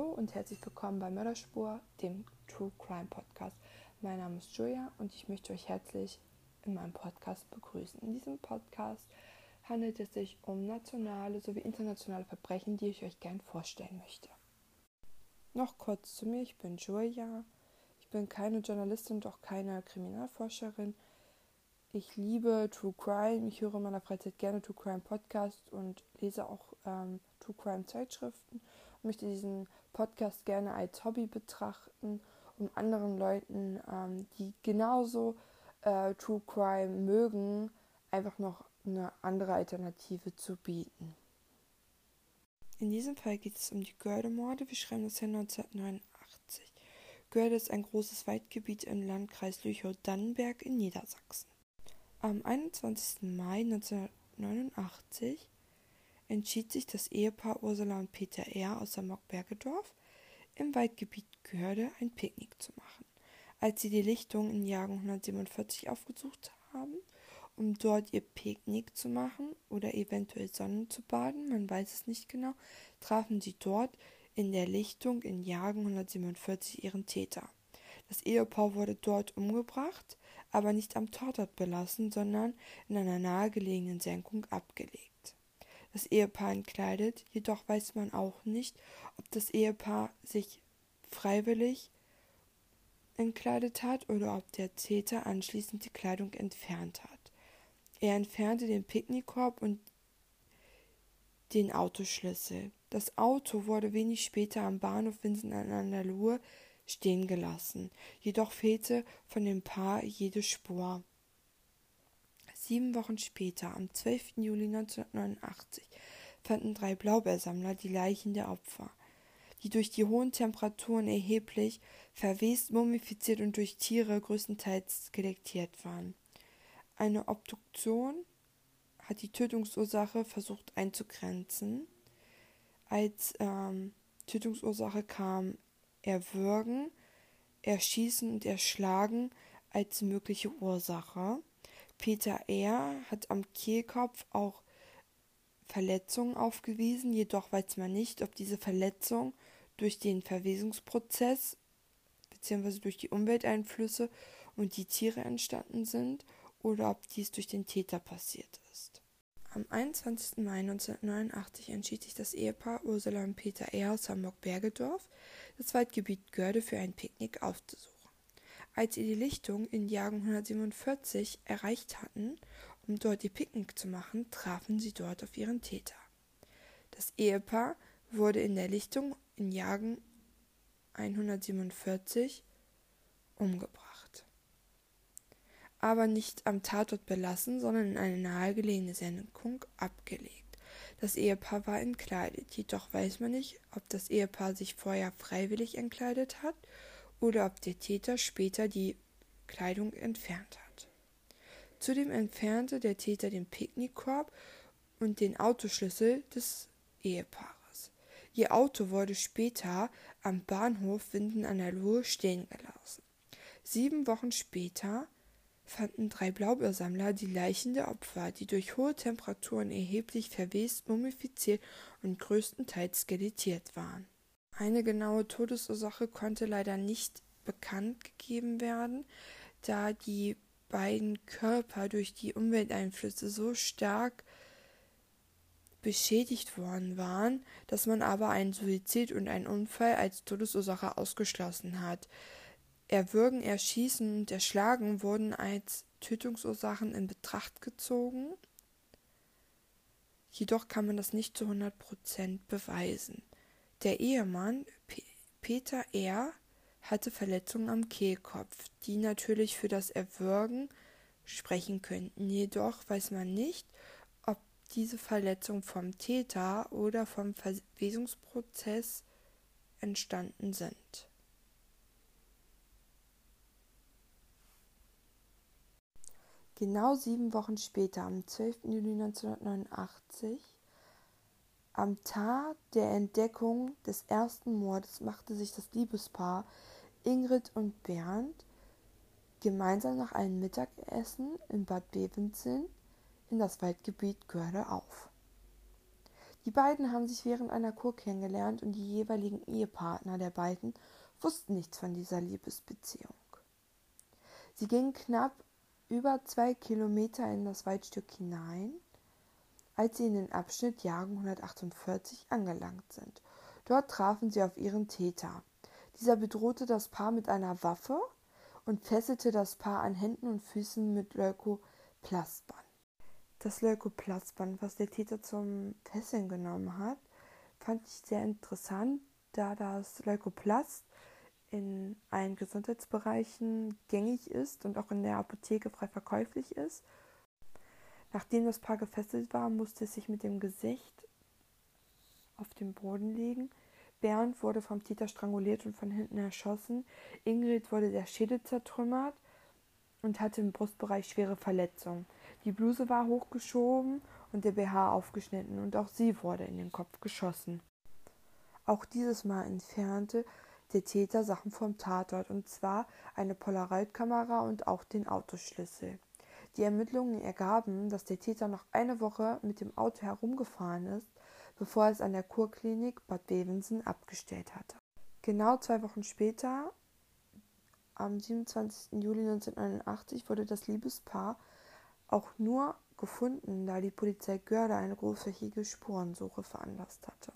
Hallo und herzlich willkommen bei Mörderspur, dem True Crime Podcast. Mein Name ist Julia und ich möchte euch herzlich in meinem Podcast begrüßen. In diesem Podcast handelt es sich um nationale sowie internationale Verbrechen, die ich euch gern vorstellen möchte. Noch kurz zu mir, ich bin Julia. Ich bin keine Journalistin, doch keine Kriminalforscherin. Ich liebe True Crime. Ich höre in meiner Freizeit gerne True Crime Podcast und lese auch ähm, True Crime Zeitschriften und möchte diesen Podcast gerne als Hobby betrachten, um anderen Leuten, ähm, die genauso äh, True Crime mögen, einfach noch eine andere Alternative zu bieten. In diesem Fall geht es um die Görde-Morde. Wir schreiben das Jahr 1989. Görde ist ein großes Waldgebiet im Landkreis Lüchow-Dannenberg in Niedersachsen. Am 21. Mai 1989 entschied sich das Ehepaar Ursula und Peter R. aus Samok-Bergedorf im Waldgebiet Görde ein Picknick zu machen. Als sie die Lichtung in Jagen 147 aufgesucht haben, um dort ihr Picknick zu machen oder eventuell Sonnen zu baden, man weiß es nicht genau, trafen sie dort in der Lichtung in Jagen 147 ihren Täter. Das Ehepaar wurde dort umgebracht, aber nicht am Tatort belassen, sondern in einer nahegelegenen Senkung abgelegt das Ehepaar entkleidet, jedoch weiß man auch nicht, ob das Ehepaar sich freiwillig entkleidet hat oder ob der Täter anschließend die Kleidung entfernt hat. Er entfernte den Picknickkorb und den Autoschlüssel. Das Auto wurde wenig später am Bahnhof Vincent an Luhe stehen gelassen, jedoch fehlte von dem Paar jede Spur. Sieben Wochen später, am 12. Juli 1989, fanden drei Blaubeersammler die Leichen der Opfer, die durch die hohen Temperaturen erheblich verwest, mumifiziert und durch Tiere größtenteils skelettiert waren. Eine Obduktion hat die Tötungsursache versucht einzugrenzen. Als ähm, Tötungsursache kam Erwürgen, Erschießen und Erschlagen als mögliche Ursache. Peter R. hat am Kehlkopf auch Verletzungen aufgewiesen, jedoch weiß man nicht, ob diese Verletzungen durch den Verwesungsprozess bzw. durch die Umwelteinflüsse und die Tiere entstanden sind oder ob dies durch den Täter passiert ist. Am 21. Mai 1989 entschied sich das Ehepaar Ursula und Peter R. aus Hamburg-Bergedorf, das Waldgebiet Görde für ein Picknick aufzusuchen. Als sie die Lichtung in Jagen 147 erreicht hatten, um dort ihr Picknick zu machen, trafen sie dort auf ihren Täter. Das Ehepaar wurde in der Lichtung in Jagen 147 umgebracht. Aber nicht am Tatort belassen, sondern in eine nahegelegene Senkung abgelegt. Das Ehepaar war entkleidet, jedoch weiß man nicht, ob das Ehepaar sich vorher freiwillig entkleidet hat oder ob der Täter später die Kleidung entfernt hat. Zudem entfernte der Täter den Picknickkorb und den Autoschlüssel des Ehepaares. Ihr Auto wurde später am Bahnhof Winden an der Luhe stehen gelassen. Sieben Wochen später fanden drei Blaubeersammler die Leichen der Opfer, die durch hohe Temperaturen erheblich verwest, mumifiziert und größtenteils skelettiert waren. Eine genaue Todesursache konnte leider nicht bekannt gegeben werden, da die beiden Körper durch die Umwelteinflüsse so stark beschädigt worden waren, dass man aber einen Suizid und einen Unfall als Todesursache ausgeschlossen hat. Erwürgen, Erschießen und Erschlagen wurden als Tötungsursachen in Betracht gezogen. Jedoch kann man das nicht zu 100 Prozent beweisen. Der Ehemann P Peter R. hatte Verletzungen am Kehlkopf, die natürlich für das Erwürgen sprechen könnten. Jedoch weiß man nicht, ob diese Verletzungen vom Täter oder vom Verwesungsprozess entstanden sind. Genau sieben Wochen später, am 12. Juli 1989, am Tag der Entdeckung des ersten Mordes machte sich das Liebespaar Ingrid und Bernd gemeinsam nach einem Mittagessen in Bad Bevensen in das Waldgebiet Görde auf. Die beiden haben sich während einer Kur kennengelernt und die jeweiligen Ehepartner der beiden wussten nichts von dieser Liebesbeziehung. Sie gingen knapp über zwei Kilometer in das Waldstück hinein, als sie in den Abschnitt Jagen 148 angelangt sind. Dort trafen sie auf ihren Täter. Dieser bedrohte das Paar mit einer Waffe und fesselte das Paar an Händen und Füßen mit Leukoplastband. Das Leukoplastband, was der Täter zum Fesseln genommen hat, fand ich sehr interessant, da das Leukoplast in allen Gesundheitsbereichen gängig ist und auch in der Apotheke frei verkäuflich ist. Nachdem das Paar gefesselt war, musste es sich mit dem Gesicht auf den Boden legen. Bernd wurde vom Täter stranguliert und von hinten erschossen. Ingrid wurde der Schädel zertrümmert und hatte im Brustbereich schwere Verletzungen. Die Bluse war hochgeschoben und der BH aufgeschnitten und auch sie wurde in den Kopf geschossen. Auch dieses Mal entfernte der Täter Sachen vom Tatort, und zwar eine Polaroid-Kamera und auch den Autoschlüssel. Die Ermittlungen ergaben, dass der Täter noch eine Woche mit dem Auto herumgefahren ist, bevor es an der Kurklinik Bad Bevensen abgestellt hatte. Genau zwei Wochen später, am 27. Juli 1989, wurde das Liebespaar auch nur gefunden, da die Polizei Görde eine großflächige Spurensuche veranlasst hatte.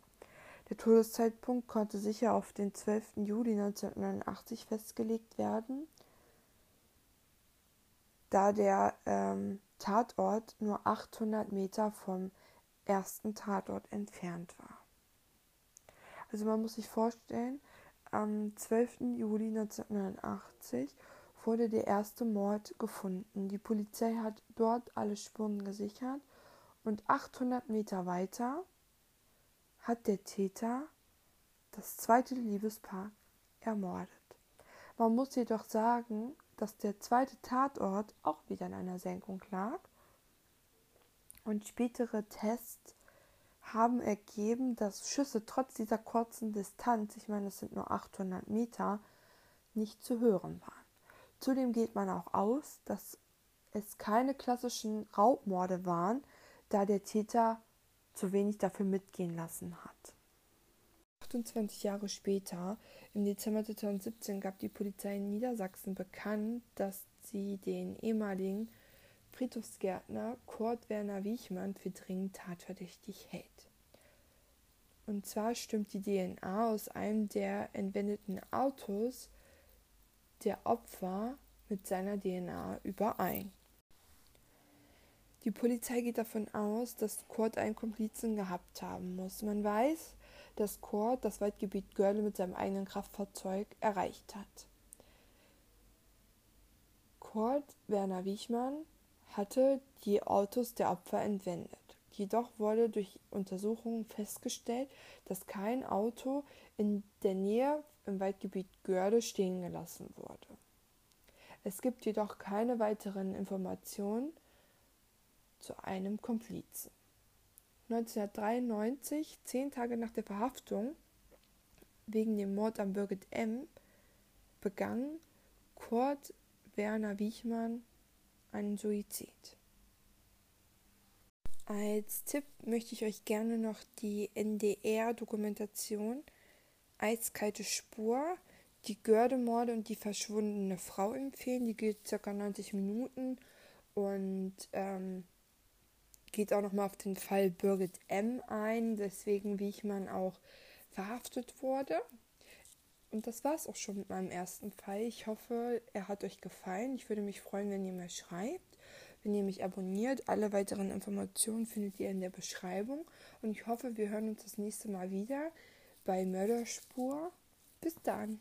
Der Todeszeitpunkt konnte sicher auf den 12. Juli 1989 festgelegt werden, da der ähm, Tatort nur 800 Meter vom ersten Tatort entfernt war. Also man muss sich vorstellen, am 12. Juli 1989 wurde der erste Mord gefunden. Die Polizei hat dort alle Spuren gesichert und 800 Meter weiter hat der Täter das zweite Liebespaar ermordet. Man muss jedoch sagen, dass der zweite Tatort auch wieder in einer Senkung lag und spätere Tests haben ergeben, dass Schüsse trotz dieser kurzen Distanz, ich meine, es sind nur 800 Meter, nicht zu hören waren. Zudem geht man auch aus, dass es keine klassischen Raubmorde waren, da der Täter zu wenig dafür mitgehen lassen hat. 28 Jahre später, im Dezember 2017, gab die Polizei in Niedersachsen bekannt, dass sie den ehemaligen Friedhofsgärtner Kurt Werner Wiechmann für dringend tatverdächtig hält. Und zwar stimmt die DNA aus einem der entwendeten Autos der Opfer mit seiner DNA überein. Die Polizei geht davon aus, dass Kurt einen Komplizen gehabt haben muss. Man weiß, dass Kurt das Waldgebiet Görle mit seinem eigenen Kraftfahrzeug erreicht hat. Kurt Werner Wiechmann hatte die Autos der Opfer entwendet. Jedoch wurde durch Untersuchungen festgestellt, dass kein Auto in der Nähe im Waldgebiet Görde stehen gelassen wurde. Es gibt jedoch keine weiteren Informationen zu einem Komplizen. 1993, zehn Tage nach der Verhaftung wegen dem Mord an Birgit M., begann Kurt Werner Wiechmann einen Suizid. Als Tipp möchte ich euch gerne noch die NDR-Dokumentation Eiskalte Spur, die Gördemorde und die verschwundene Frau empfehlen. Die geht ca. 90 Minuten und ähm, geht auch nochmal auf den Fall Birgit M. ein, deswegen wie ich man auch verhaftet wurde. Und das war es auch schon mit meinem ersten Fall. Ich hoffe, er hat euch gefallen. Ich würde mich freuen, wenn ihr mir schreibt, wenn ihr mich abonniert. Alle weiteren Informationen findet ihr in der Beschreibung. Und ich hoffe, wir hören uns das nächste Mal wieder bei Mörderspur. Bis dann.